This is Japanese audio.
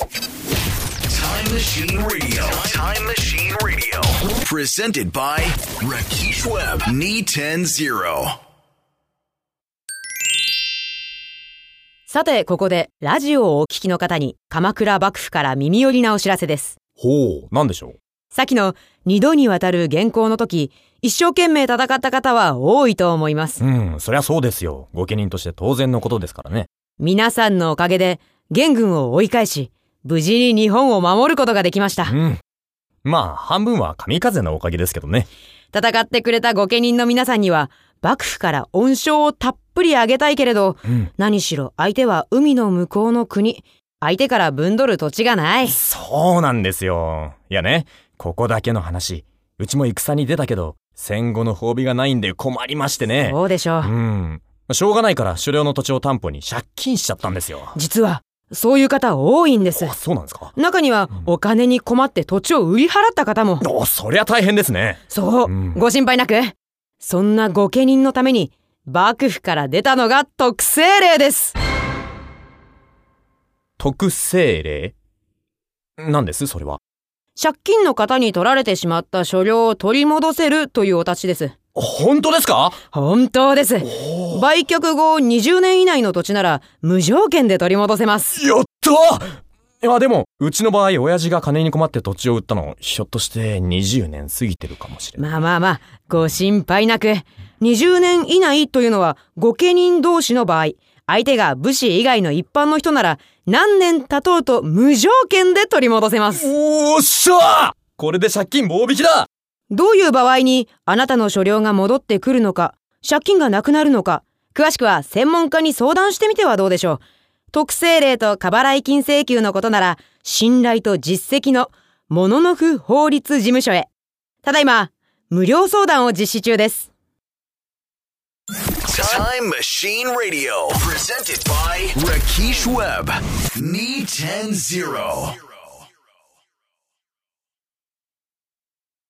Time Machine Radio. Time Machine Radio. Presented by Rakesh Webb. E Knee 100. さて、ここで、ラジオをお聞きの方に、鎌倉幕府から耳寄りなお知らせです。ほう、なんでしょう？さっきの、二度にわたる原稿の時、一生懸命戦った方は多いと思います。うん、そりゃそうですよ。御家人として当然のことですからね。皆さんのおかげで、元軍を追い返し、無事に日本を守ることができましたう。ん。まあ、半分は神風のおかげですけどね。戦ってくれた御家人の皆さんには、幕府から恩賞をたっぷりあげたいけれど、うん。何しろ相手は海の向こうの国。相手から分取る土地がない。そうなんですよ。いやね、ここだけの話。うちも戦に出たけど、戦後の褒美がないんで困りましてね。そうでしょう。うん。しょうがないから狩猟の土地を担保に借金しちゃったんですよ。実は、そういう方多いんですあ、。そうなんですか？中には、お金に困って土地を売り払った方も。お、そりゃ大変ですね。そう、うんご心配なく。そんな御家人のために、幕府から出たのが特製令です。特製令何です？それは。借金の方に取られてしまった所領を取り戻せるというお達しです。本当ですか？本当です。売却後20年以内の土地なら無条件で取り戻せます。やったいや、でも、うちの場合、親父が金に困って土地を売ったの、ひょっとして20年過ぎてるかもしれない。まあまあまあ、ご心配なく。20年以内というのは、御家人同士の場合、相手が武士以外の一般の人なら、何年経とうと無条件で取り戻せます。おーっしゃこれで借金棒引きだどういう場合に、あなたの所領が戻ってくるのか、借金がなくなるのか、詳しくは専門家に相談してみてはどうでしょう。特製令と過払い金請求のことなら、信頼と実績の、もののふ法律事務所へ。ただいま、無料相談を実施中です。Time Machine Radio. Presented by Rakesh Webb. E Knee 100.